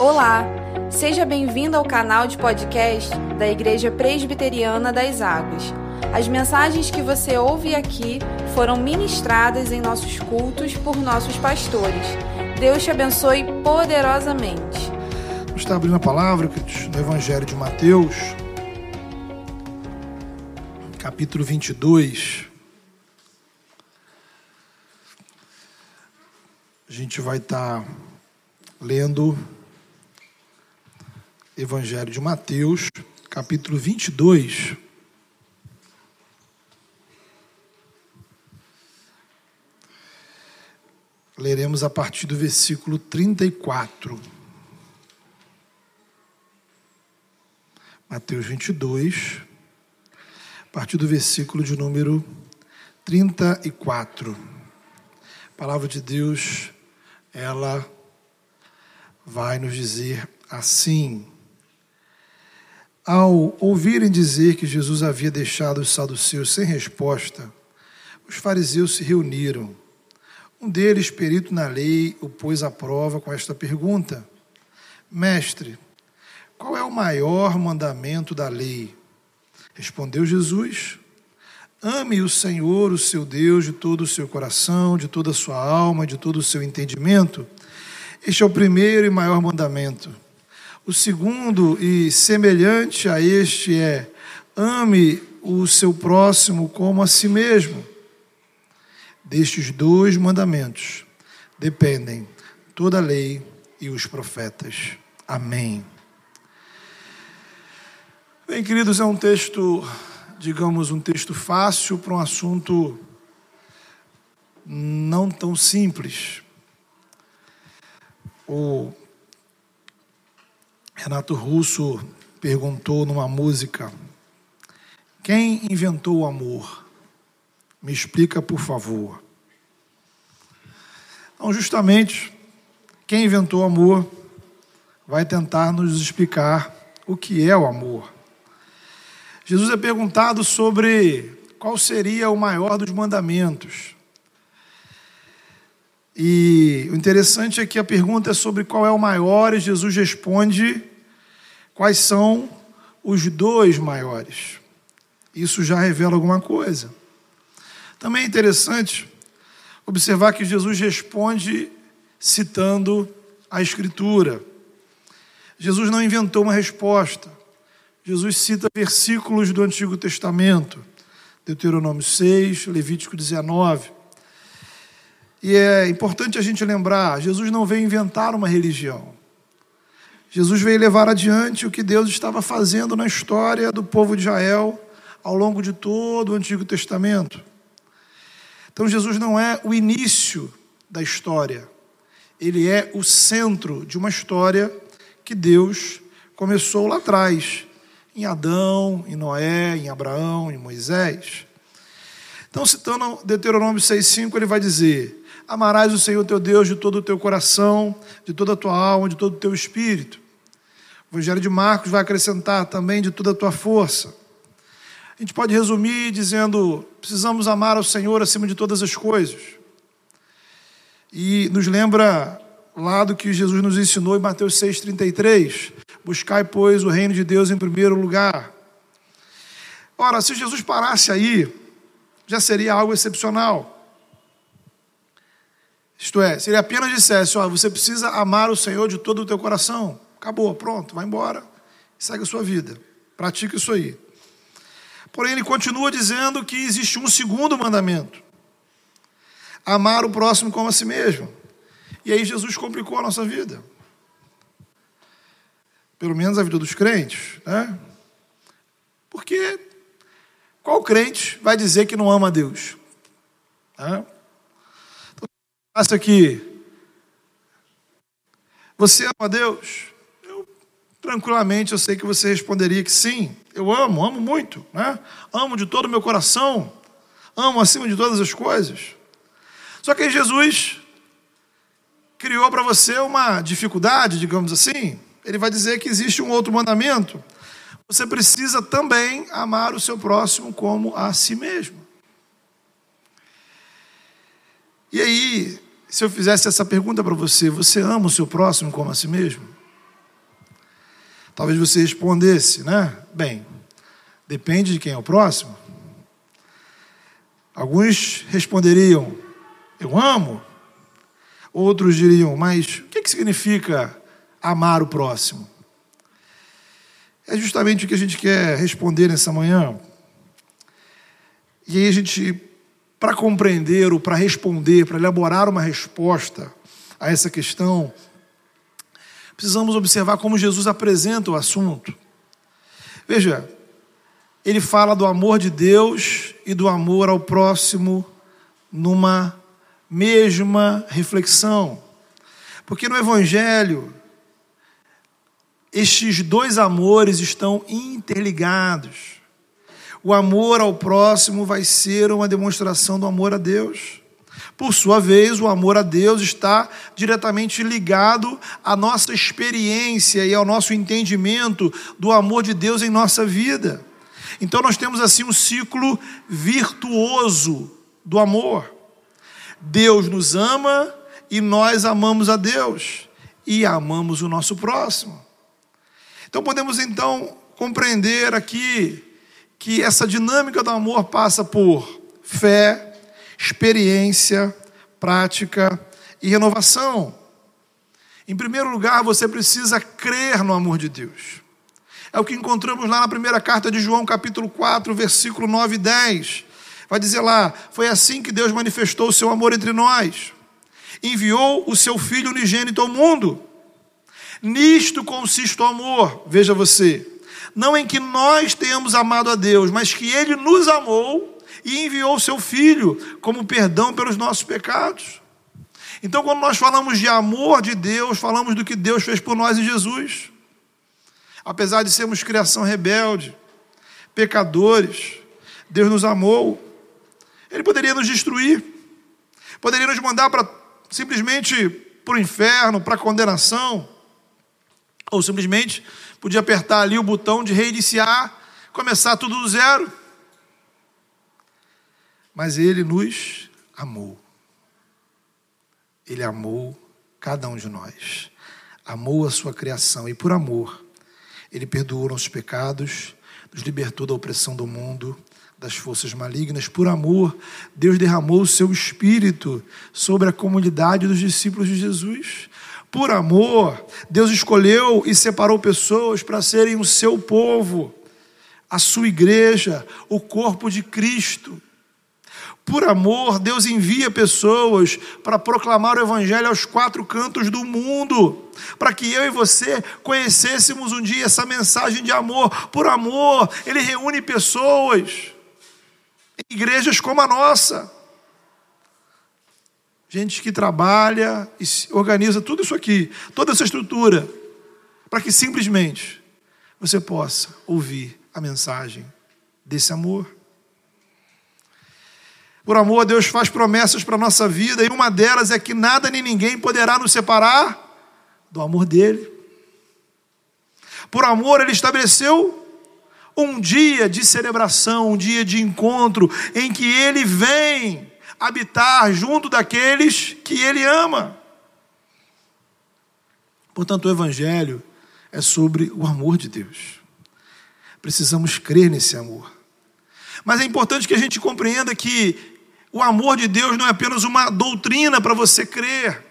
Olá, seja bem-vindo ao canal de podcast da Igreja Presbiteriana das Águas. As mensagens que você ouve aqui foram ministradas em nossos cultos por nossos pastores. Deus te abençoe poderosamente. Vamos estar abrindo a palavra no Evangelho de Mateus, capítulo 22. A gente vai estar lendo Evangelho de Mateus, capítulo 22. Leremos a partir do versículo 34. Mateus 22, a partir do versículo de número 34. A palavra de Deus, ela vai nos dizer assim: Ao ouvirem dizer que Jesus havia deixado os saduceus sem resposta, os fariseus se reuniram um deles, perito na lei, o pôs à prova com esta pergunta: Mestre, qual é o maior mandamento da lei? Respondeu Jesus: Ame o Senhor, o seu Deus, de todo o seu coração, de toda a sua alma, de todo o seu entendimento. Este é o primeiro e maior mandamento. O segundo e semelhante a este é: ame o seu próximo como a si mesmo. Destes dois mandamentos dependem toda a lei e os profetas. Amém. Bem, queridos, é um texto, digamos, um texto fácil para um assunto não tão simples. O Renato Russo perguntou numa música: Quem inventou o amor? Me explica, por favor. Então, justamente, quem inventou o amor vai tentar nos explicar o que é o amor. Jesus é perguntado sobre qual seria o maior dos mandamentos. E o interessante é que a pergunta é sobre qual é o maior, e Jesus responde quais são os dois maiores. Isso já revela alguma coisa. Também é interessante observar que Jesus responde citando a Escritura. Jesus não inventou uma resposta. Jesus cita versículos do Antigo Testamento, Deuteronômio 6, Levítico 19. E é importante a gente lembrar: Jesus não veio inventar uma religião. Jesus veio levar adiante o que Deus estava fazendo na história do povo de Israel ao longo de todo o Antigo Testamento. Então Jesus não é o início da história, ele é o centro de uma história que Deus começou lá atrás, em Adão, em Noé, em Abraão, em Moisés. Então, citando Deuteronômio 6,5, ele vai dizer: Amarás o Senhor teu Deus de todo o teu coração, de toda a tua alma, de todo o teu espírito. O Evangelho de Marcos vai acrescentar também de toda a tua força. A gente pode resumir dizendo: precisamos amar ao Senhor acima de todas as coisas. E nos lembra lá do que Jesus nos ensinou em Mateus 6,33: Buscai, pois, o reino de Deus em primeiro lugar. Ora, se Jesus parasse aí, já seria algo excepcional. Isto é, se ele apenas dissesse: ó, você precisa amar o Senhor de todo o teu coração. Acabou, pronto, vai embora, segue a sua vida, pratica isso aí. Porém, ele continua dizendo que existe um segundo mandamento: amar o próximo como a si mesmo. E aí Jesus complicou a nossa vida. Pelo menos a vida dos crentes, né? Porque qual crente vai dizer que não ama a Deus? Né? Então, passa aqui. Você ama a Deus? Tranquilamente, eu sei que você responderia que sim. Eu amo, amo muito, né? Amo de todo o meu coração, amo acima de todas as coisas. Só que aí Jesus criou para você uma dificuldade, digamos assim. Ele vai dizer que existe um outro mandamento. Você precisa também amar o seu próximo como a si mesmo. E aí, se eu fizesse essa pergunta para você, você ama o seu próximo como a si mesmo? Talvez você respondesse, né? Bem, depende de quem é o próximo. Alguns responderiam, eu amo. Outros diriam, mas o que, que significa amar o próximo? É justamente o que a gente quer responder nessa manhã. E aí a gente, para compreender ou para responder, para elaborar uma resposta a essa questão, precisamos observar como Jesus apresenta o assunto. Veja, ele fala do amor de Deus e do amor ao próximo numa mesma reflexão. Porque no Evangelho, estes dois amores estão interligados. O amor ao próximo vai ser uma demonstração do amor a Deus. Por sua vez, o amor a Deus está diretamente ligado à nossa experiência e ao nosso entendimento do amor de Deus em nossa vida. Então, nós temos assim um ciclo virtuoso do amor. Deus nos ama e nós amamos a Deus e amamos o nosso próximo. Então, podemos então compreender aqui que essa dinâmica do amor passa por fé, experiência, prática e renovação. Em primeiro lugar, você precisa crer no amor de Deus. É o que encontramos lá na primeira carta de João, capítulo 4, versículo 9 e 10. Vai dizer lá: Foi assim que Deus manifestou o seu amor entre nós. Enviou o seu Filho unigênito ao mundo. Nisto consiste o amor, veja você. Não em que nós tenhamos amado a Deus, mas que Ele nos amou e enviou o seu Filho como perdão pelos nossos pecados. Então, quando nós falamos de amor de Deus, falamos do que Deus fez por nós em Jesus. Apesar de sermos criação rebelde, pecadores, Deus nos amou. Ele poderia nos destruir, poderia nos mandar para simplesmente para o inferno, para a condenação, ou simplesmente podia apertar ali o botão de reiniciar, começar tudo do zero mas Ele nos amou. Ele amou cada um de nós, amou a sua criação e, por amor, Ele perdoou nossos pecados, nos libertou da opressão do mundo, das forças malignas. Por amor, Deus derramou o seu espírito sobre a comunidade dos discípulos de Jesus. Por amor, Deus escolheu e separou pessoas para serem o seu povo, a sua igreja, o corpo de Cristo. Por amor, Deus envia pessoas para proclamar o Evangelho aos quatro cantos do mundo, para que eu e você conhecêssemos um dia essa mensagem de amor. Por amor, Ele reúne pessoas em igrejas como a nossa. Gente que trabalha e organiza tudo isso aqui, toda essa estrutura, para que simplesmente você possa ouvir a mensagem desse amor. Por amor, Deus faz promessas para a nossa vida, e uma delas é que nada nem ninguém poderá nos separar do amor dEle. Por amor, Ele estabeleceu um dia de celebração, um dia de encontro, em que Ele vem habitar junto daqueles que Ele ama. Portanto, o Evangelho é sobre o amor de Deus. Precisamos crer nesse amor. Mas é importante que a gente compreenda que o amor de Deus não é apenas uma doutrina para você crer.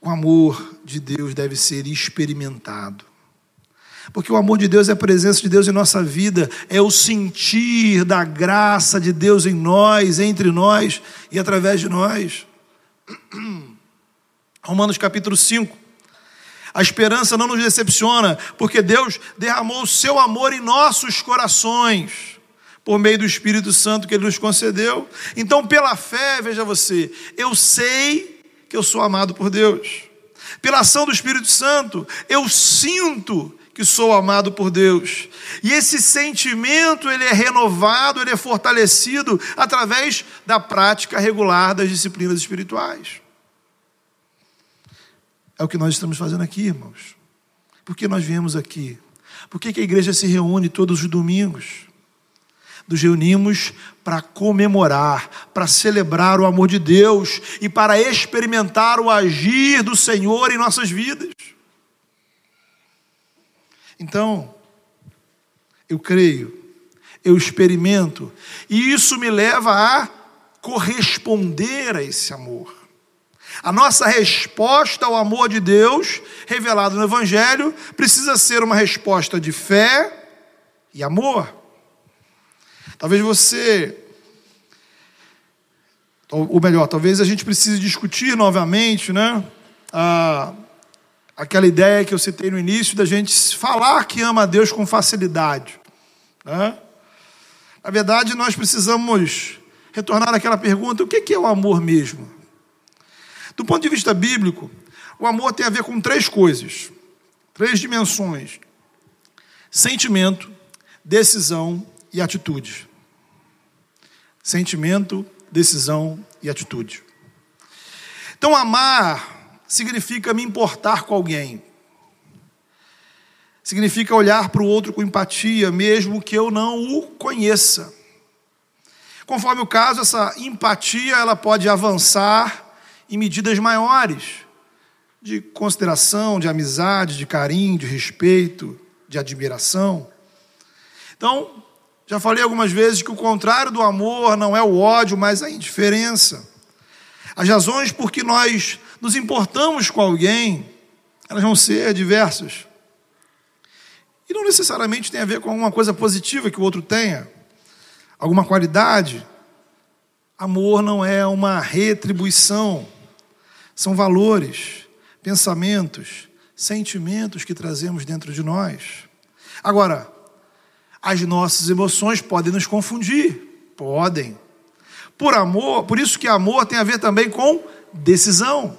O amor de Deus deve ser experimentado. Porque o amor de Deus é a presença de Deus em nossa vida, é o sentir da graça de Deus em nós, entre nós e através de nós. Romanos capítulo 5. A esperança não nos decepciona, porque Deus derramou o seu amor em nossos corações por meio do Espírito Santo que Ele nos concedeu. Então, pela fé, veja você, eu sei que eu sou amado por Deus. Pela ação do Espírito Santo, eu sinto que sou amado por Deus. E esse sentimento, ele é renovado, ele é fortalecido através da prática regular das disciplinas espirituais. É o que nós estamos fazendo aqui, irmãos. Por que nós viemos aqui? Por que, que a igreja se reúne todos os domingos? Nos reunimos para comemorar, para celebrar o amor de Deus e para experimentar o agir do Senhor em nossas vidas. Então, eu creio, eu experimento, e isso me leva a corresponder a esse amor. A nossa resposta ao amor de Deus, revelado no Evangelho, precisa ser uma resposta de fé e amor. Talvez você, ou melhor, talvez a gente precise discutir novamente, né? A, aquela ideia que eu citei no início da gente falar que ama a Deus com facilidade. Né? Na verdade, nós precisamos retornar àquela pergunta: o que é o amor mesmo? Do ponto de vista bíblico, o amor tem a ver com três coisas, três dimensões: sentimento, decisão e atitude. Sentimento, decisão e atitude. Então, amar significa me importar com alguém. Significa olhar para o outro com empatia, mesmo que eu não o conheça. Conforme o caso, essa empatia ela pode avançar em medidas maiores de consideração, de amizade, de carinho, de respeito, de admiração. Então, já falei algumas vezes que o contrário do amor não é o ódio, mas a indiferença. As razões por que nós nos importamos com alguém, elas vão ser diversas. E não necessariamente tem a ver com alguma coisa positiva que o outro tenha, alguma qualidade. Amor não é uma retribuição são valores, pensamentos, sentimentos que trazemos dentro de nós. Agora, as nossas emoções podem nos confundir, podem. Por amor, por isso que amor tem a ver também com decisão.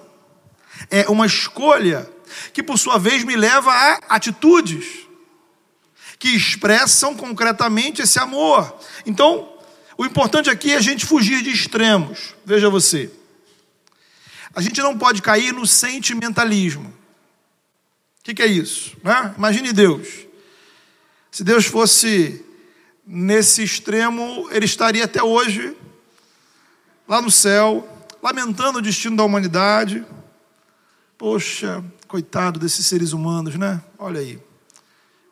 É uma escolha que por sua vez me leva a atitudes que expressam concretamente esse amor. Então, o importante aqui é a gente fugir de extremos. Veja você. A gente não pode cair no sentimentalismo. O que, que, é isso? Né? Imagine Deus. Se Deus fosse nesse extremo, ele estaria até hoje lá no céu, lamentando o destino da humanidade. Poxa, coitado desses seres humanos, né? Olha aí.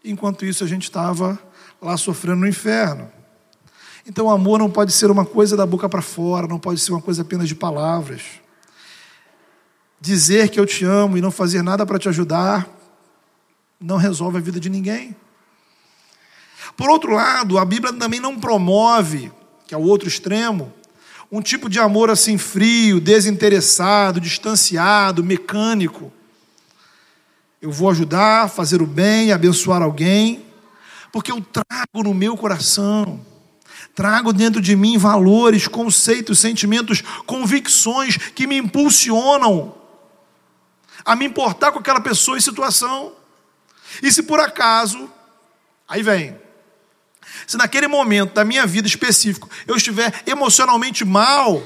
Enquanto isso, a gente estava lá sofrendo no inferno. Então, o amor não pode ser uma coisa da boca para fora, não pode ser uma coisa apenas de palavras dizer que eu te amo e não fazer nada para te ajudar, não resolve a vida de ninguém. Por outro lado, a Bíblia também não promove, que é o outro extremo, um tipo de amor assim frio, desinteressado, distanciado, mecânico. Eu vou ajudar, fazer o bem, abençoar alguém, porque eu trago no meu coração, trago dentro de mim valores, conceitos, sentimentos, convicções que me impulsionam a me importar com aquela pessoa e situação. E se por acaso, aí vem, se naquele momento da minha vida específico eu estiver emocionalmente mal,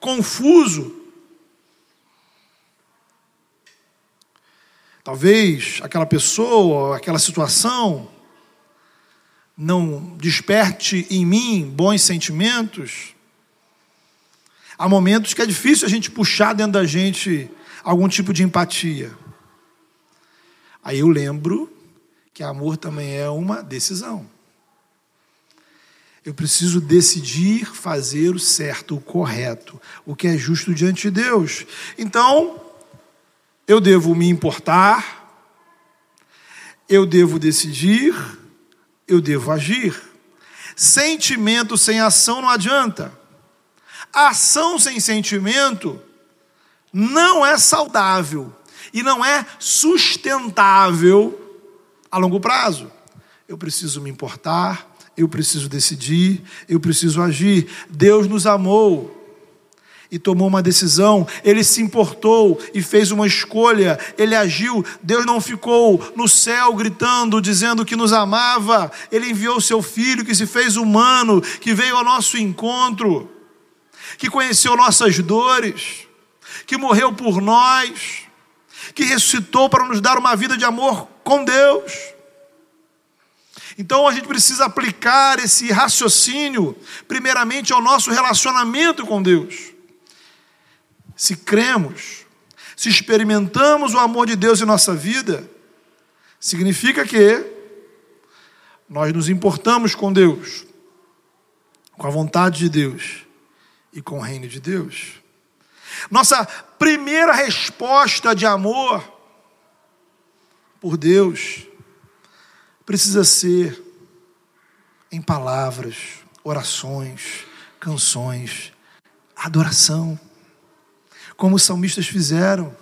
confuso, talvez aquela pessoa, aquela situação não desperte em mim bons sentimentos. Há momentos que é difícil a gente puxar dentro da gente algum tipo de empatia. Aí eu lembro que amor também é uma decisão. Eu preciso decidir fazer o certo, o correto, o que é justo diante de Deus. Então, eu devo me importar, eu devo decidir, eu devo agir. Sentimento sem ação não adianta. Ação sem sentimento não é saudável e não é sustentável a longo prazo. Eu preciso me importar, eu preciso decidir, eu preciso agir. Deus nos amou e tomou uma decisão, ele se importou e fez uma escolha, ele agiu. Deus não ficou no céu gritando, dizendo que nos amava, ele enviou seu filho que se fez humano, que veio ao nosso encontro, que conheceu nossas dores que morreu por nós, que ressuscitou para nos dar uma vida de amor com Deus. Então a gente precisa aplicar esse raciocínio, primeiramente, ao nosso relacionamento com Deus. Se cremos, se experimentamos o amor de Deus em nossa vida, Significa que nós nos importamos com Deus, com a vontade de Deus e com o reino de Deus. Nossa primeira resposta de amor por Deus precisa ser em palavras, orações, canções, adoração, como os salmistas fizeram.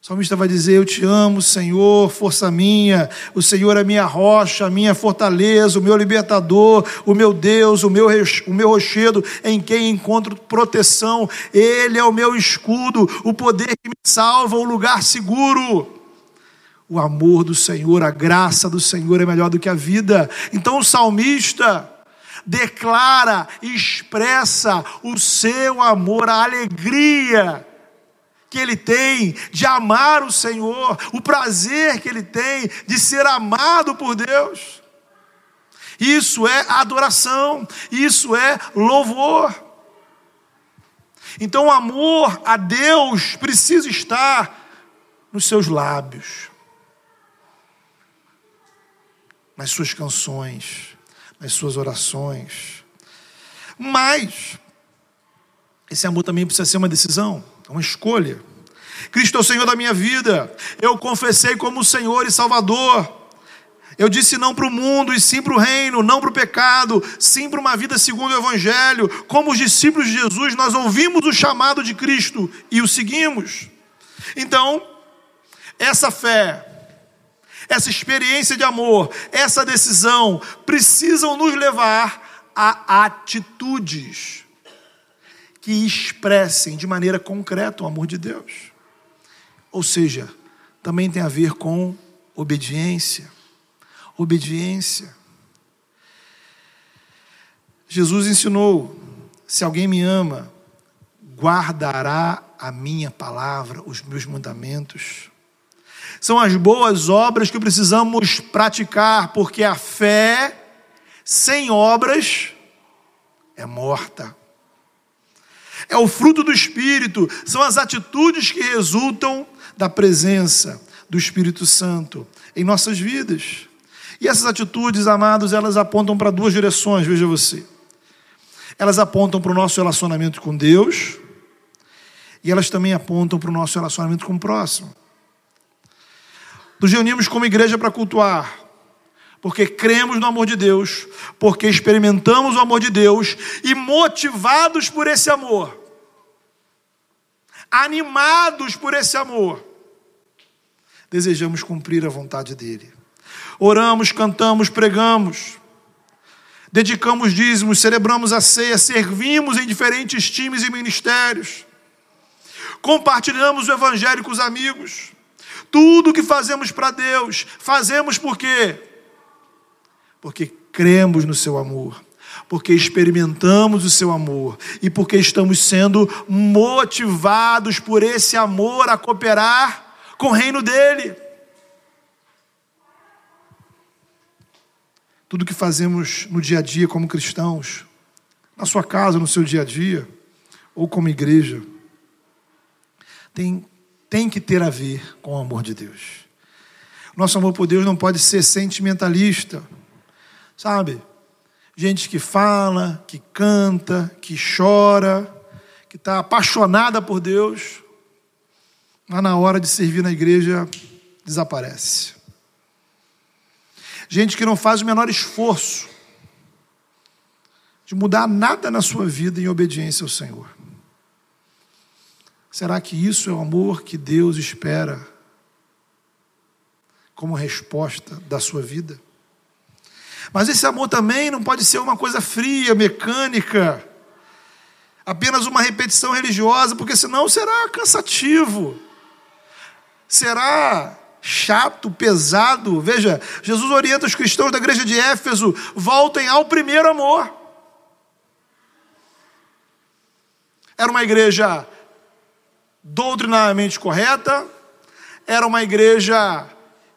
O salmista vai dizer: Eu te amo, Senhor, força minha. O Senhor é minha rocha, a minha fortaleza, o meu libertador, o meu Deus, o meu, o meu rochedo em quem encontro proteção. Ele é o meu escudo, o poder que me salva, o lugar seguro. O amor do Senhor, a graça do Senhor é melhor do que a vida. Então o salmista declara, expressa o seu amor, a alegria que ele tem de amar o Senhor, o prazer que ele tem de ser amado por Deus. Isso é adoração, isso é louvor. Então, o amor a Deus precisa estar nos seus lábios, nas suas canções, nas suas orações. Mas, esse amor também precisa ser uma decisão. É uma escolha. Cristo é o Senhor da minha vida. Eu confessei como Senhor e Salvador. Eu disse não para o mundo e sim para o reino, não para o pecado, sim para uma vida segundo o Evangelho. Como os discípulos de Jesus, nós ouvimos o chamado de Cristo e o seguimos. Então, essa fé, essa experiência de amor, essa decisão precisam nos levar a atitudes que expressem de maneira concreta o amor de Deus. Ou seja, também tem a ver com obediência. Obediência. Jesus ensinou: se alguém me ama, guardará a minha palavra, os meus mandamentos. São as boas obras que precisamos praticar, porque a fé sem obras é morta é o fruto do Espírito, são as atitudes que resultam da presença do Espírito Santo em nossas vidas. E essas atitudes, amados, elas apontam para duas direções, veja você. Elas apontam para o nosso relacionamento com Deus e elas também apontam para o nosso relacionamento com o próximo. Nos reunimos como igreja para cultuar, porque cremos no amor de Deus, porque experimentamos o amor de Deus e motivados por esse amor, animados por esse amor, desejamos cumprir a vontade dEle. Oramos, cantamos, pregamos, dedicamos dízimos, celebramos a ceia, servimos em diferentes times e ministérios, compartilhamos o Evangelho com os amigos. Tudo que fazemos para Deus, fazemos por quê? Porque cremos no seu amor porque experimentamos o seu amor e porque estamos sendo motivados por esse amor a cooperar com o reino dele. Tudo que fazemos no dia a dia como cristãos, na sua casa, no seu dia a dia, ou como igreja, tem, tem que ter a ver com o amor de Deus. Nosso amor por Deus não pode ser sentimentalista, sabe? gente que fala, que canta, que chora, que está apaixonada por Deus, mas na hora de servir na igreja desaparece. Gente que não faz o menor esforço de mudar nada na sua vida em obediência ao Senhor. Será que isso é o amor que Deus espera como resposta da sua vida? Mas esse amor também não pode ser uma coisa fria, mecânica, apenas uma repetição religiosa, porque senão será cansativo, será chato, pesado. Veja, Jesus orienta os cristãos da igreja de Éfeso: voltem ao primeiro amor. Era uma igreja doutrinariamente correta, era uma igreja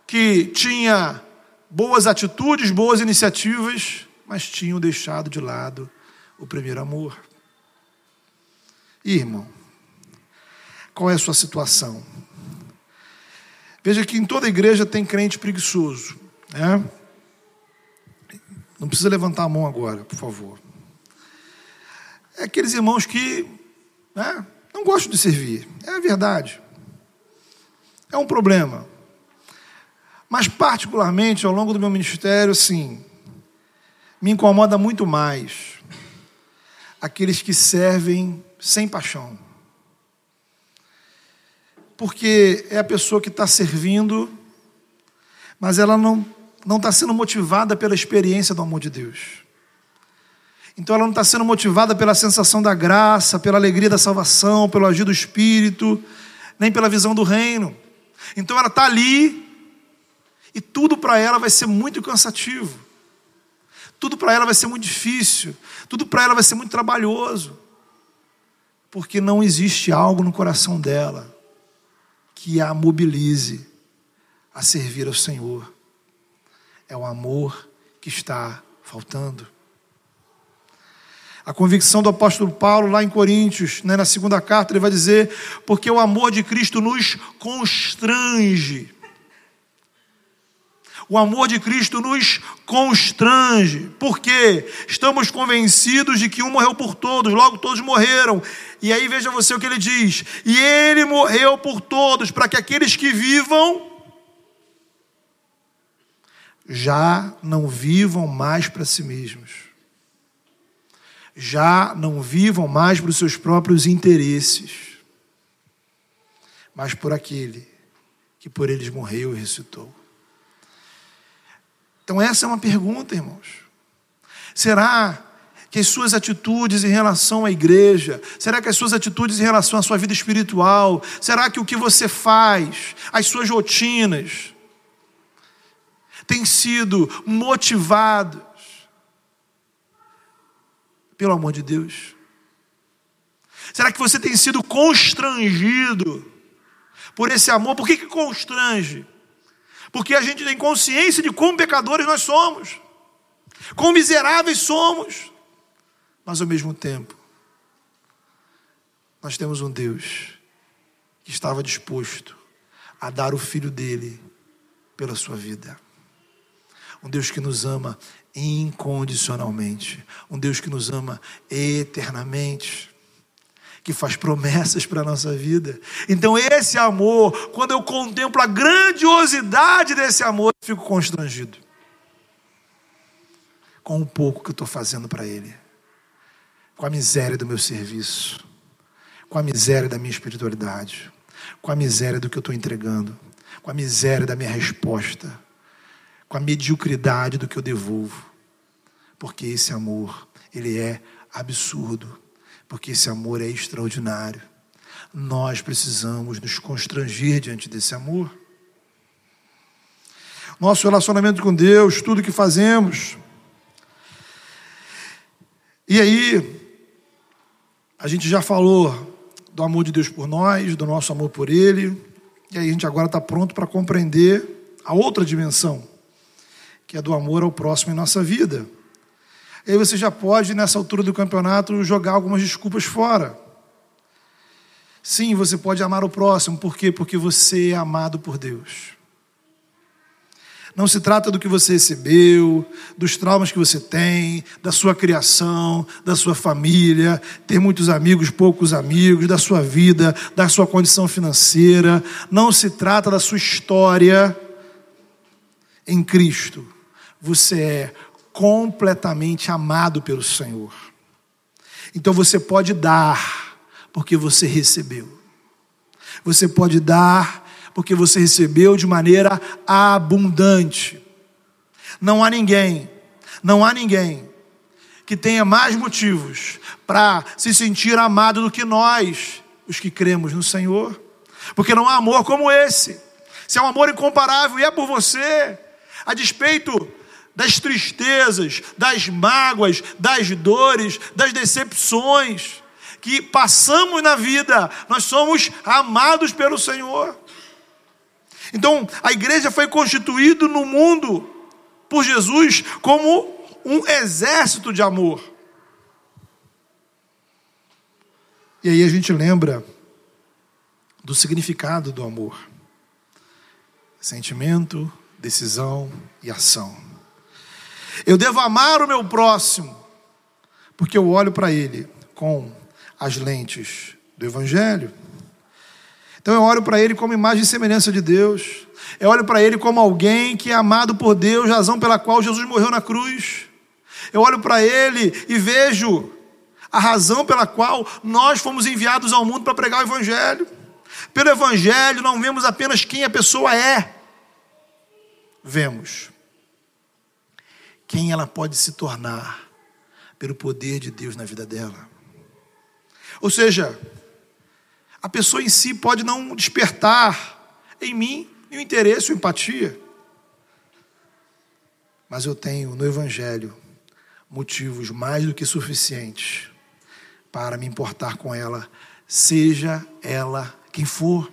que tinha boas atitudes, boas iniciativas, mas tinham deixado de lado o primeiro amor. irmão, qual é a sua situação? Veja que em toda igreja tem crente preguiçoso. Né? Não precisa levantar a mão agora, por favor. É aqueles irmãos que né, não gostam de servir. É a verdade. É um problema. Mas, particularmente, ao longo do meu ministério, sim, me incomoda muito mais aqueles que servem sem paixão. Porque é a pessoa que está servindo, mas ela não não está sendo motivada pela experiência do amor de Deus. Então ela não está sendo motivada pela sensação da graça, pela alegria da salvação, pelo agir do Espírito, nem pela visão do reino. Então ela está ali e tudo para ela vai ser muito cansativo. Tudo para ela vai ser muito difícil. Tudo para ela vai ser muito trabalhoso. Porque não existe algo no coração dela que a mobilize a servir ao Senhor. É o amor que está faltando. A convicção do apóstolo Paulo, lá em Coríntios, né, na segunda carta, ele vai dizer: porque o amor de Cristo nos constrange. O amor de Cristo nos constrange, porque estamos convencidos de que um morreu por todos, logo todos morreram. E aí veja você o que ele diz: e ele morreu por todos, para que aqueles que vivam já não vivam mais para si mesmos, já não vivam mais para os seus próprios interesses, mas por aquele que por eles morreu e ressuscitou. Então, essa é uma pergunta, irmãos. Será que as suas atitudes em relação à igreja, será que as suas atitudes em relação à sua vida espiritual, será que o que você faz, as suas rotinas, têm sido motivados pelo amor de Deus? Será que você tem sido constrangido por esse amor? Por que, que constrange? porque a gente tem consciência de quão pecadores nós somos, quão miseráveis somos, mas ao mesmo tempo, nós temos um Deus que estava disposto a dar o filho dele pela sua vida. Um Deus que nos ama incondicionalmente, um Deus que nos ama eternamente que faz promessas para a nossa vida. Então, esse amor, quando eu contemplo a grandiosidade desse amor, eu fico constrangido com o pouco que eu estou fazendo para Ele, com a miséria do meu serviço, com a miséria da minha espiritualidade, com a miséria do que eu estou entregando, com a miséria da minha resposta, com a mediocridade do que eu devolvo, porque esse amor, ele é absurdo porque esse amor é extraordinário. Nós precisamos nos constranger diante desse amor. Nosso relacionamento com Deus, tudo que fazemos. E aí, a gente já falou do amor de Deus por nós, do nosso amor por Ele, e aí a gente agora está pronto para compreender a outra dimensão, que é do amor ao próximo em nossa vida. Aí você já pode, nessa altura do campeonato, jogar algumas desculpas fora. Sim, você pode amar o próximo, por quê? Porque você é amado por Deus. Não se trata do que você recebeu, dos traumas que você tem, da sua criação, da sua família, ter muitos amigos, poucos amigos, da sua vida, da sua condição financeira. Não se trata da sua história em Cristo. Você é completamente amado pelo Senhor. Então você pode dar, porque você recebeu. Você pode dar, porque você recebeu de maneira abundante. Não há ninguém, não há ninguém que tenha mais motivos para se sentir amado do que nós, os que cremos no Senhor. Porque não há amor como esse. Se é um amor incomparável e é por você, a despeito das tristezas, das mágoas, das dores, das decepções que passamos na vida, nós somos amados pelo Senhor. Então, a igreja foi constituída no mundo por Jesus como um exército de amor. E aí a gente lembra do significado do amor. sentimento, decisão e ação. Eu devo amar o meu próximo, porque eu olho para ele com as lentes do Evangelho. Então eu olho para ele como imagem e semelhança de Deus. Eu olho para ele como alguém que é amado por Deus, razão pela qual Jesus morreu na cruz. Eu olho para ele e vejo a razão pela qual nós fomos enviados ao mundo para pregar o Evangelho. Pelo Evangelho, não vemos apenas quem a pessoa é, vemos quem ela pode se tornar pelo poder de Deus na vida dela. Ou seja, a pessoa em si pode não despertar em mim nenhum interesse ou empatia, mas eu tenho no Evangelho motivos mais do que suficientes para me importar com ela, seja ela quem for.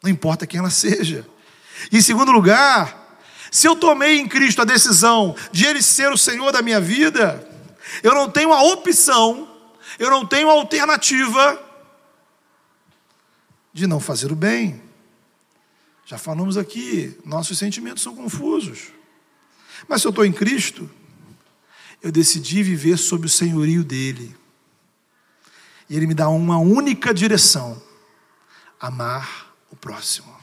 Não importa quem ela seja. E em segundo lugar, se eu tomei em Cristo a decisão de Ele ser o Senhor da minha vida, eu não tenho a opção, eu não tenho a alternativa de não fazer o bem. Já falamos aqui, nossos sentimentos são confusos. Mas se eu estou em Cristo, eu decidi viver sob o senhorio dEle. E Ele me dá uma única direção: amar o próximo.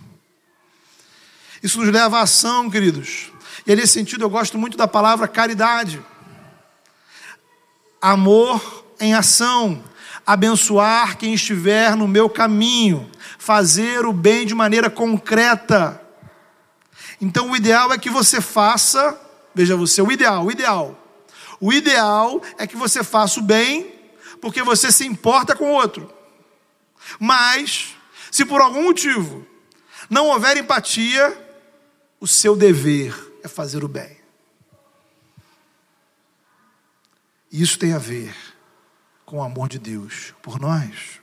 Isso nos leva à ação, queridos. E nesse sentido eu gosto muito da palavra caridade. Amor em ação, abençoar quem estiver no meu caminho, fazer o bem de maneira concreta. Então o ideal é que você faça, veja você, o ideal, o ideal. O ideal é que você faça o bem porque você se importa com o outro. Mas, se por algum motivo não houver empatia, o seu dever é fazer o bem. Isso tem a ver com o amor de Deus por nós.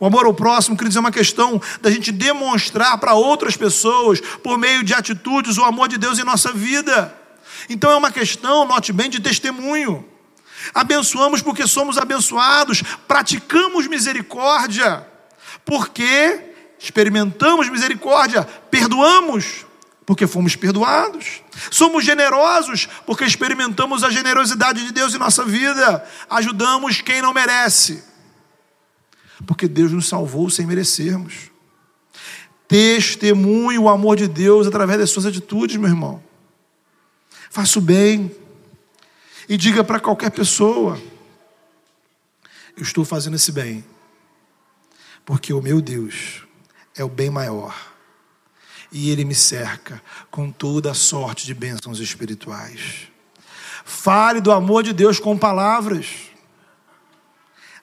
O amor ao próximo, queridos, é uma questão da gente demonstrar para outras pessoas, por meio de atitudes, o amor de Deus em nossa vida. Então é uma questão, note bem, de testemunho. Abençoamos porque somos abençoados, praticamos misericórdia, porque experimentamos misericórdia, perdoamos, porque fomos perdoados. Somos generosos, porque experimentamos a generosidade de Deus em nossa vida, ajudamos quem não merece, porque Deus nos salvou sem merecermos. Testemunho o amor de Deus através das suas atitudes, meu irmão. Faça o bem, e diga para qualquer pessoa: Eu estou fazendo esse bem, porque o meu Deus é o bem maior e ele me cerca com toda a sorte de bênçãos espirituais. Fale do amor de Deus com palavras,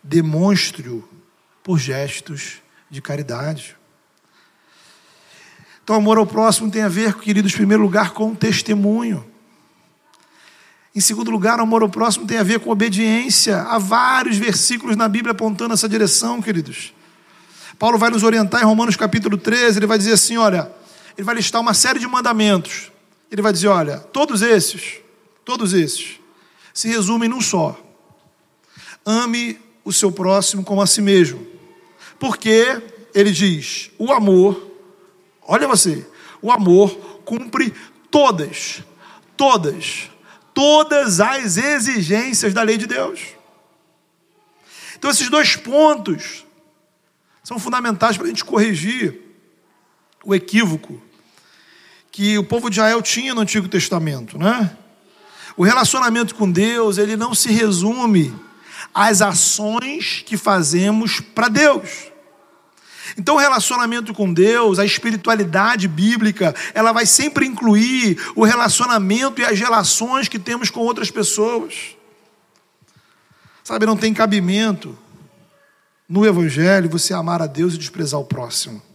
demonstre-o por gestos de caridade. Então, amor ao próximo tem a ver, queridos, em primeiro lugar, com testemunho. Em segundo lugar, amor ao próximo tem a ver com obediência. Há vários versículos na Bíblia apontando essa direção, queridos. Paulo vai nos orientar em Romanos capítulo 13, ele vai dizer assim: olha, ele vai listar uma série de mandamentos. Ele vai dizer: olha, todos esses, todos esses, se resumem num só. Ame o seu próximo como a si mesmo. Porque, ele diz, o amor, olha você, o amor cumpre todas, todas todas as exigências da lei de Deus. Então, esses dois pontos são fundamentais para a gente corrigir o equívoco que o povo de Israel tinha no Antigo Testamento, né? O relacionamento com Deus, ele não se resume às ações que fazemos para Deus. Então, o relacionamento com Deus, a espiritualidade bíblica, ela vai sempre incluir o relacionamento e as relações que temos com outras pessoas. Sabe, não tem cabimento no Evangelho você amar a Deus e desprezar o próximo.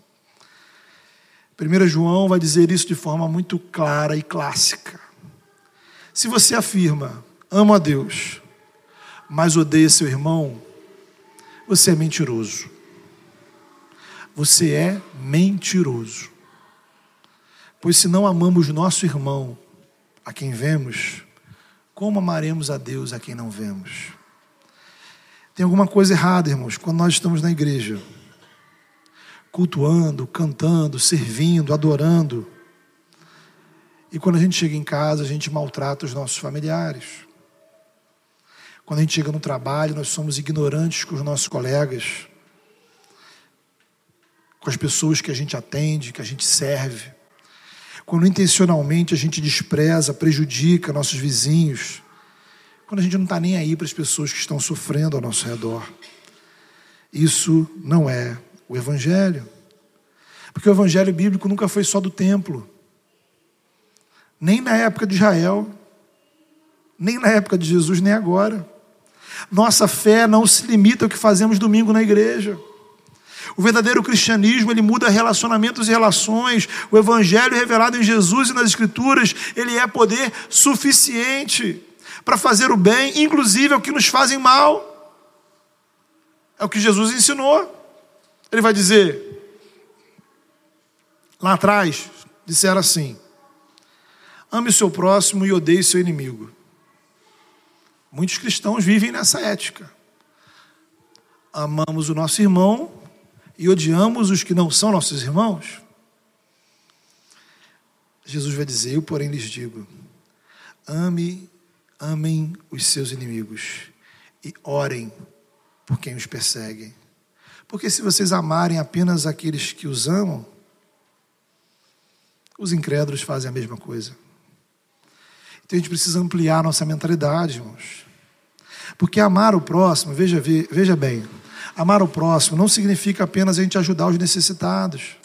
1 João vai dizer isso de forma muito clara e clássica. Se você afirma, amo a Deus, mas odeia seu irmão, você é mentiroso. Você é mentiroso. Pois se não amamos nosso irmão, a quem vemos, como amaremos a Deus a quem não vemos? Tem alguma coisa errada, irmãos, quando nós estamos na igreja. Cultuando, cantando, servindo, adorando. E quando a gente chega em casa, a gente maltrata os nossos familiares. Quando a gente chega no trabalho, nós somos ignorantes com os nossos colegas, com as pessoas que a gente atende, que a gente serve. Quando intencionalmente a gente despreza, prejudica nossos vizinhos. Quando a gente não está nem aí para as pessoas que estão sofrendo ao nosso redor. Isso não é o Evangelho. Porque o Evangelho bíblico nunca foi só do templo. Nem na época de Israel, nem na época de Jesus, nem agora. Nossa fé não se limita ao que fazemos domingo na igreja. O verdadeiro cristianismo, ele muda relacionamentos e relações. O evangelho revelado em Jesus e nas escrituras, ele é poder suficiente para fazer o bem, inclusive ao que nos fazem mal. É o que Jesus ensinou. Ele vai dizer: lá atrás, disseram assim: ame o seu próximo e odeie seu inimigo. Muitos cristãos vivem nessa ética. Amamos o nosso irmão e odiamos os que não são nossos irmãos. Jesus vai dizer: Eu, porém, lhes digo: ame, amem os seus inimigos e orem por quem os persegue. Porque se vocês amarem apenas aqueles que os amam, os incrédulos fazem a mesma coisa. Então a gente precisa ampliar nossa mentalidade, irmãos. Porque amar o próximo, veja, veja bem, amar o próximo não significa apenas a gente ajudar os necessitados.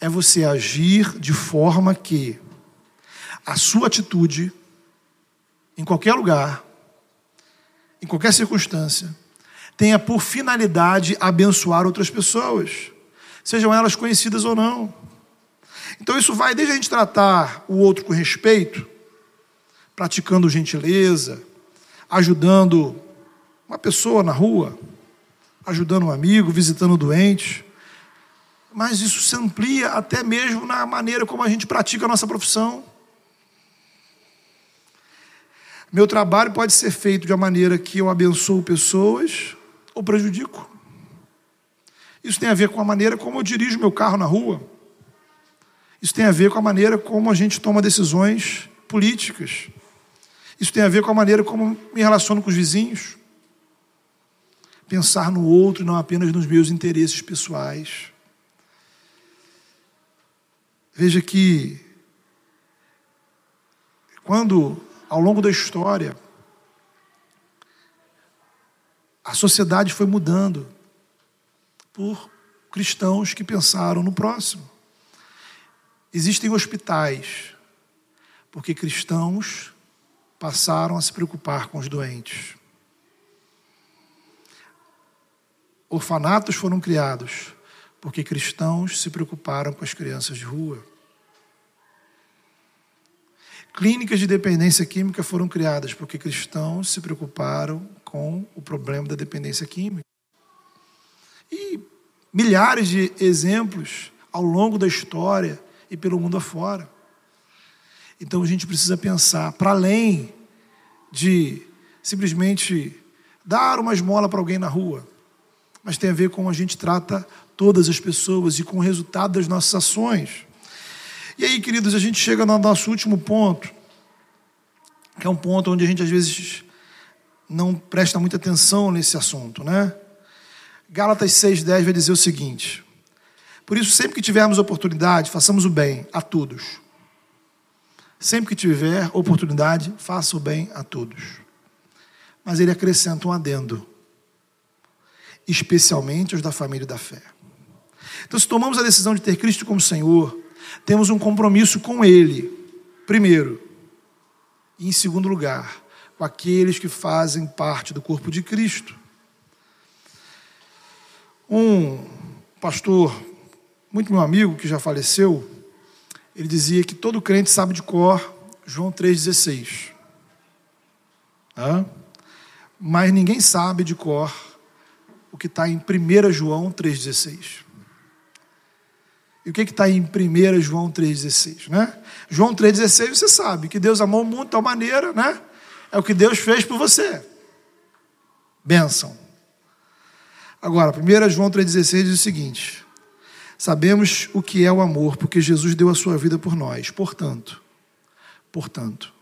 É você agir de forma que a sua atitude, em qualquer lugar, em qualquer circunstância, tenha por finalidade abençoar outras pessoas, sejam elas conhecidas ou não. Então isso vai desde a gente tratar o outro com respeito, praticando gentileza, ajudando uma pessoa na rua, ajudando um amigo, visitando doentes. Mas isso se amplia até mesmo na maneira como a gente pratica a nossa profissão. Meu trabalho pode ser feito de uma maneira que eu abençoo pessoas ou prejudico. Isso tem a ver com a maneira como eu dirijo meu carro na rua. Isso tem a ver com a maneira como a gente toma decisões políticas. Isso tem a ver com a maneira como me relaciono com os vizinhos. Pensar no outro, não apenas nos meus interesses pessoais. Veja que, quando, ao longo da história, a sociedade foi mudando por cristãos que pensaram no próximo. Existem hospitais, porque cristãos passaram a se preocupar com os doentes. Orfanatos foram criados, porque cristãos se preocuparam com as crianças de rua. Clínicas de dependência química foram criadas porque cristãos se preocuparam com o problema da dependência química. E milhares de exemplos ao longo da história e pelo mundo afora. Então a gente precisa pensar para além de simplesmente dar uma esmola para alguém na rua, mas tem a ver com a gente trata todas as pessoas e com o resultado das nossas ações. E aí, queridos, a gente chega no nosso último ponto, que é um ponto onde a gente às vezes não presta muita atenção nesse assunto, né? Gálatas 6:10 vai dizer o seguinte: por isso, sempre que tivermos oportunidade, façamos o bem a todos. Sempre que tiver oportunidade, faça o bem a todos. Mas ele acrescenta um adendo, especialmente os da família da fé. Então, se tomamos a decisão de ter Cristo como Senhor, temos um compromisso com Ele, primeiro, e em segundo lugar, com aqueles que fazem parte do corpo de Cristo. Um pastor muito meu amigo, que já faleceu, ele dizia que todo crente sabe de cor João 3,16. Mas ninguém sabe de cor o que está em 1 João 3,16. E o que está em 1 João 3,16? Né? João 3,16 você sabe que Deus amou o mundo de tal maneira, né? É o que Deus fez por você. Bênção. Agora, 1 João 3,16 diz o seguinte: Sabemos o que é o amor, porque Jesus deu a sua vida por nós. Portanto, portanto,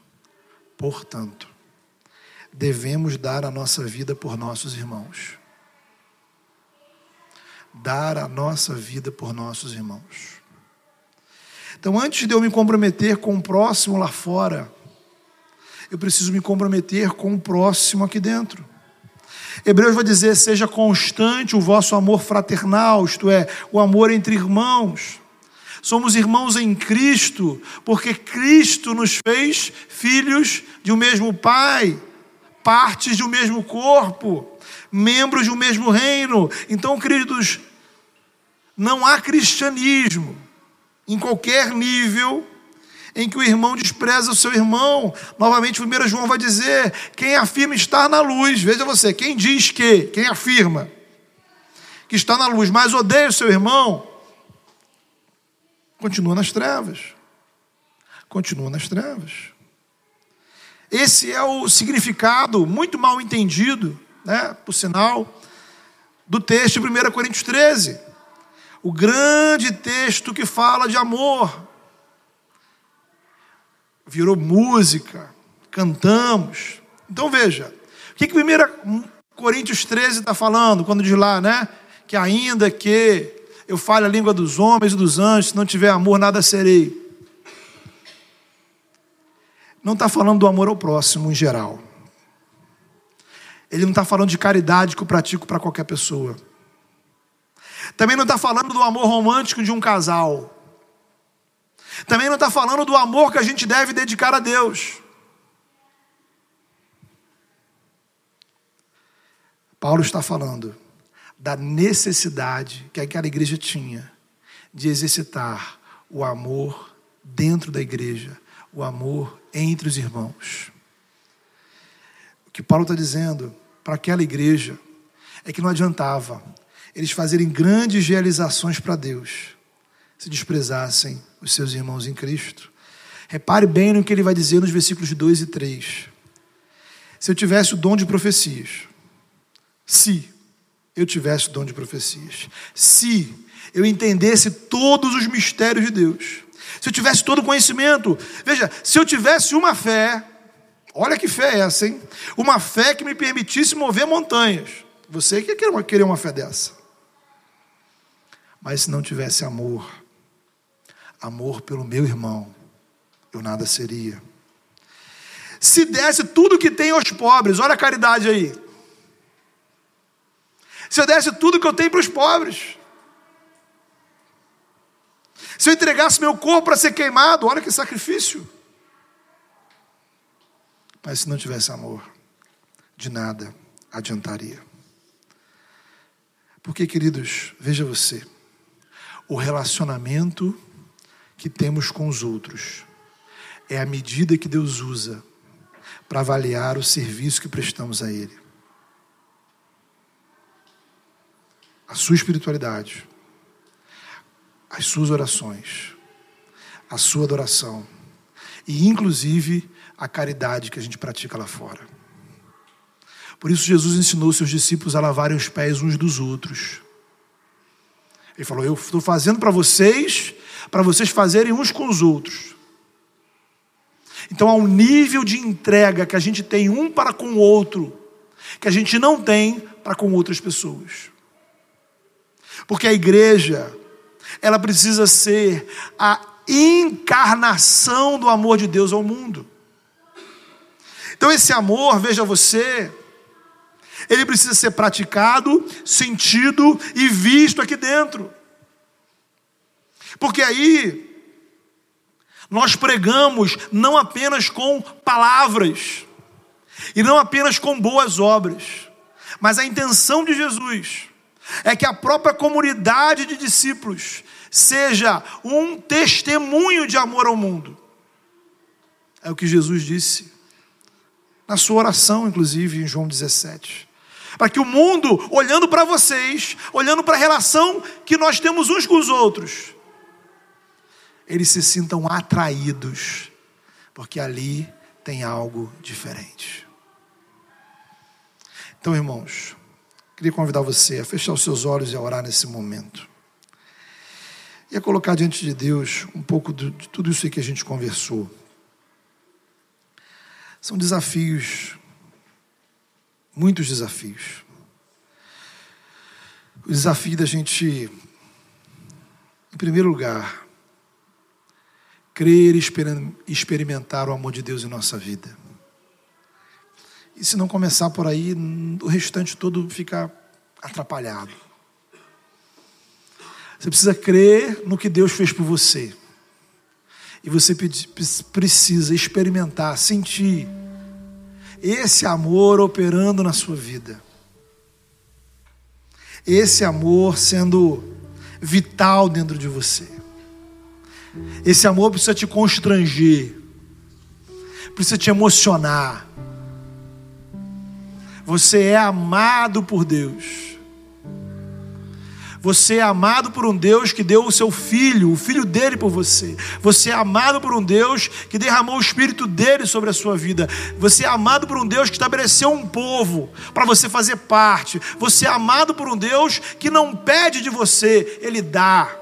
portanto, devemos dar a nossa vida por nossos irmãos. Dar a nossa vida por nossos irmãos. Então, antes de eu me comprometer com o próximo lá fora, eu preciso me comprometer com o próximo aqui dentro. Hebreus vai dizer: seja constante o vosso amor fraternal, isto é, o amor entre irmãos. Somos irmãos em Cristo, porque Cristo nos fez filhos de um mesmo Pai, partes de um mesmo corpo, membros de um mesmo reino. Então, queridos, não há cristianismo em qualquer nível em que o irmão despreza o seu irmão. Novamente, 1 João vai dizer: quem afirma estar na luz, veja você, quem diz que, quem afirma que está na luz, mas odeia o seu irmão, continua nas trevas. Continua nas trevas. Esse é o significado muito mal entendido, né, por sinal, do texto de 1 Coríntios 13. O grande texto que fala de amor, virou música, cantamos. Então veja, o que, que 1 Coríntios 13 está falando, quando diz lá, né? Que ainda que eu fale a língua dos homens e dos anjos, se não tiver amor, nada serei. Não está falando do amor ao próximo em geral. Ele não está falando de caridade que eu pratico para qualquer pessoa. Também não está falando do amor romântico de um casal. Também não está falando do amor que a gente deve dedicar a Deus. Paulo está falando da necessidade que aquela igreja tinha de exercitar o amor dentro da igreja, o amor entre os irmãos. O que Paulo está dizendo para aquela igreja é que não adiantava eles fazerem grandes realizações para Deus se desprezassem os seus irmãos em Cristo. Repare bem no que ele vai dizer nos versículos 2 e 3. Se eu tivesse o dom de profecias, se eu tivesse o dom de profecias, se eu entendesse todos os mistérios de Deus, se eu tivesse todo o conhecimento, veja, se eu tivesse uma fé, olha que fé é essa, hein? Uma fé que me permitisse mover montanhas. Você que querer uma fé dessa. Mas se não tivesse amor, amor pelo meu irmão, eu nada seria. Se desse tudo que tem aos pobres, olha a caridade aí. Se eu desse tudo que eu tenho para os pobres. Se eu entregasse meu corpo para ser queimado, olha que sacrifício. Mas se não tivesse amor, de nada adiantaria. Porque, queridos, veja você, o relacionamento que temos com os outros. É a medida que Deus usa para avaliar o serviço que prestamos a Ele. A sua espiritualidade, as suas orações, a sua adoração e, inclusive, a caridade que a gente pratica lá fora. Por isso, Jesus ensinou seus discípulos a lavarem os pés uns dos outros. Ele falou: Eu estou fazendo para vocês para vocês fazerem uns com os outros. Então há um nível de entrega que a gente tem um para com o outro, que a gente não tem para com outras pessoas. Porque a igreja, ela precisa ser a encarnação do amor de Deus ao mundo. Então esse amor, veja você, ele precisa ser praticado, sentido e visto aqui dentro. Porque aí nós pregamos não apenas com palavras, e não apenas com boas obras, mas a intenção de Jesus é que a própria comunidade de discípulos seja um testemunho de amor ao mundo. É o que Jesus disse na sua oração, inclusive, em João 17. Para que o mundo, olhando para vocês, olhando para a relação que nós temos uns com os outros, eles se sintam atraídos, porque ali tem algo diferente. Então, irmãos, Queria convidar você a fechar os seus olhos e a orar nesse momento. E a colocar diante de Deus um pouco de, tudo isso que a gente conversou. São desafios, muitos desafios. O desafio da gente, em primeiro lugar, crer e experimentar o amor de Deus em nossa vida. E se não começar por aí, o restante todo fica atrapalhado. Você precisa crer no que Deus fez por você. E você precisa experimentar, sentir esse amor operando na sua vida. Esse amor sendo vital dentro de você. Esse amor precisa te constranger, precisa te emocionar, você é amado por Deus. Você é amado por um Deus que deu o seu filho, o filho dele por você. Você é amado por um Deus que derramou o espírito dele sobre a sua vida. Você é amado por um Deus que estabeleceu um povo para você fazer parte. Você é amado por um Deus que não pede de você, ele dá.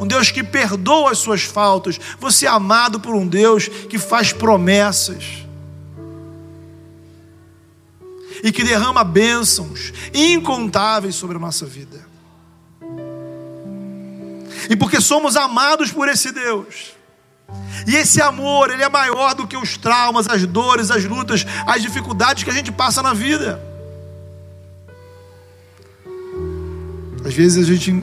Um Deus que perdoa as suas faltas. Você é amado por um Deus que faz promessas e que derrama bênçãos incontáveis sobre a nossa vida. E porque somos amados por esse Deus. E esse amor, ele é maior do que os traumas, as dores, as lutas, as dificuldades que a gente passa na vida. Às vezes a gente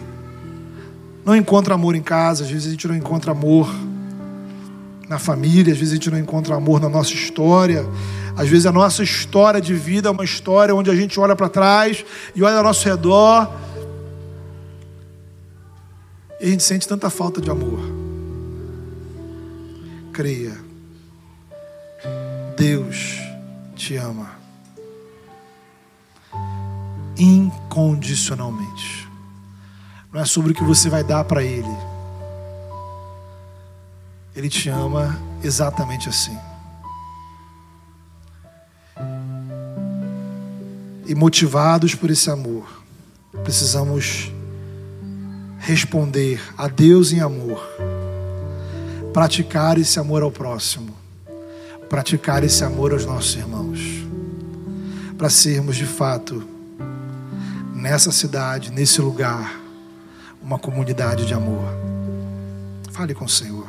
não encontra amor em casa, às vezes a gente não encontra amor na família, às vezes a gente não encontra amor na nossa história, às vezes a nossa história de vida é uma história onde a gente olha para trás e olha ao nosso redor e a gente sente tanta falta de amor. Creia, Deus te ama incondicionalmente. Não é sobre o que você vai dar para Ele. Ele te ama exatamente assim. e motivados por esse amor, precisamos responder a Deus em amor, praticar esse amor ao próximo, praticar esse amor aos nossos irmãos, para sermos de fato, nessa cidade, nesse lugar, uma comunidade de amor. Fale com o Senhor.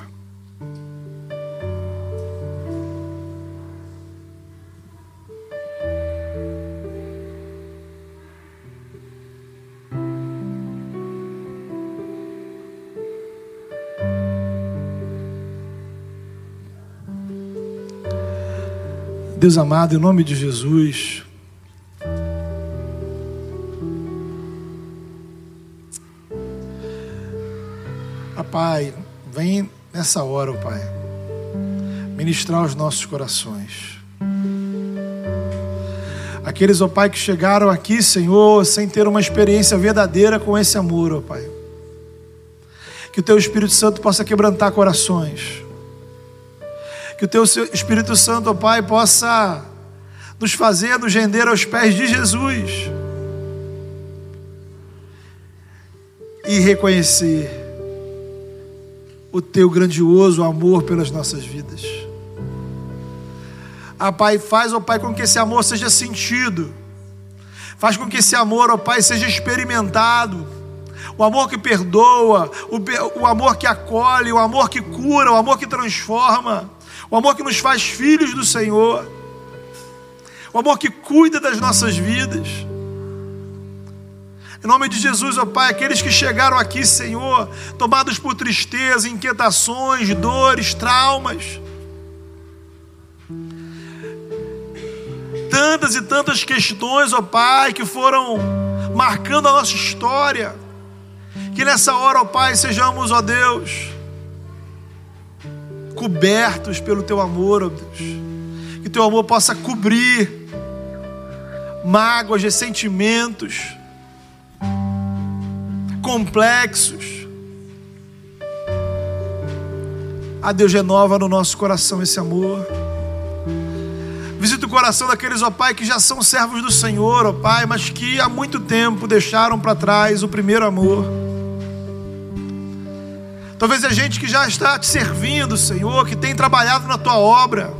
Deus amado, em nome de Jesus. Vem nessa hora, oh Pai, ministrar os nossos corações. Aqueles, ó oh Pai, que chegaram aqui, Senhor, sem ter uma experiência verdadeira com esse amor, ó oh Pai. Que o Teu Espírito Santo possa quebrantar corações que o teu Espírito Santo, ó Pai, possa nos fazer nos render aos pés de Jesus e reconhecer o teu grandioso amor pelas nossas vidas. Ah, Pai, faz, ó Pai, com que esse amor seja sentido. Faz com que esse amor, ó Pai, seja experimentado. O amor que perdoa, o, o amor que acolhe, o amor que cura, o amor que transforma o amor que nos faz filhos do Senhor, o amor que cuida das nossas vidas. Em nome de Jesus, ó oh Pai, aqueles que chegaram aqui, Senhor, tomados por tristeza, inquietações, dores, traumas, tantas e tantas questões, ó oh Pai, que foram marcando a nossa história, que nessa hora, ó oh Pai, sejamos, ó Deus, cobertos pelo teu amor, ó Deus. Que teu amor possa cobrir mágoas, ressentimentos, complexos. A Deus renova no nosso coração esse amor. Visita o coração daqueles, ó Pai, que já são servos do Senhor, ó Pai, mas que há muito tempo deixaram para trás o primeiro amor. Talvez a gente que já está te servindo, Senhor, que tem trabalhado na tua obra,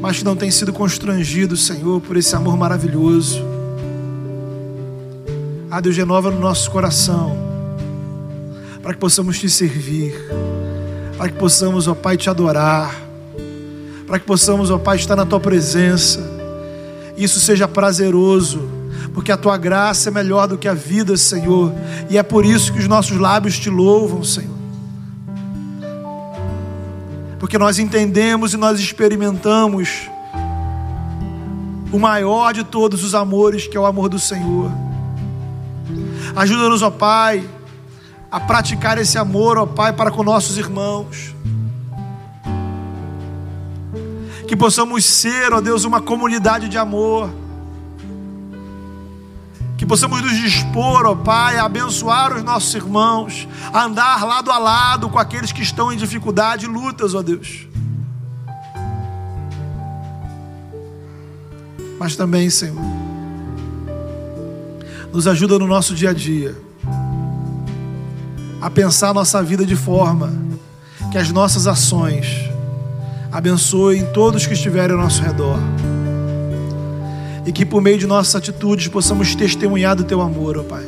mas que não tem sido constrangido, Senhor, por esse amor maravilhoso. Ah, Deus, renova no nosso coração, para que possamos te servir, para que possamos, ó Pai, te adorar, para que possamos, ó Pai, estar na tua presença, isso seja prazeroso porque a tua graça é melhor do que a vida, Senhor, e é por isso que os nossos lábios te louvam, Senhor. Porque nós entendemos e nós experimentamos o maior de todos os amores, que é o amor do Senhor. Ajuda-nos, ó Pai, a praticar esse amor, ó Pai, para com nossos irmãos. Que possamos ser, ó Deus, uma comunidade de amor que possamos nos dispor, ó Pai, a abençoar os nossos irmãos, a andar lado a lado com aqueles que estão em dificuldade e lutas, ó Deus. Mas também, Senhor, nos ajuda no nosso dia a dia a pensar a nossa vida de forma que as nossas ações abençoem todos que estiverem ao nosso redor e que por meio de nossas atitudes possamos testemunhar do teu amor, ó Pai.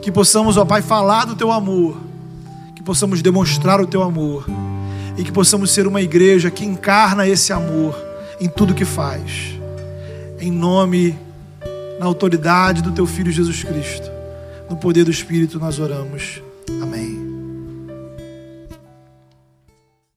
Que possamos, ó Pai, falar do teu amor, que possamos demonstrar o teu amor e que possamos ser uma igreja que encarna esse amor em tudo que faz. Em nome, na autoridade do teu filho Jesus Cristo, no poder do Espírito nós oramos.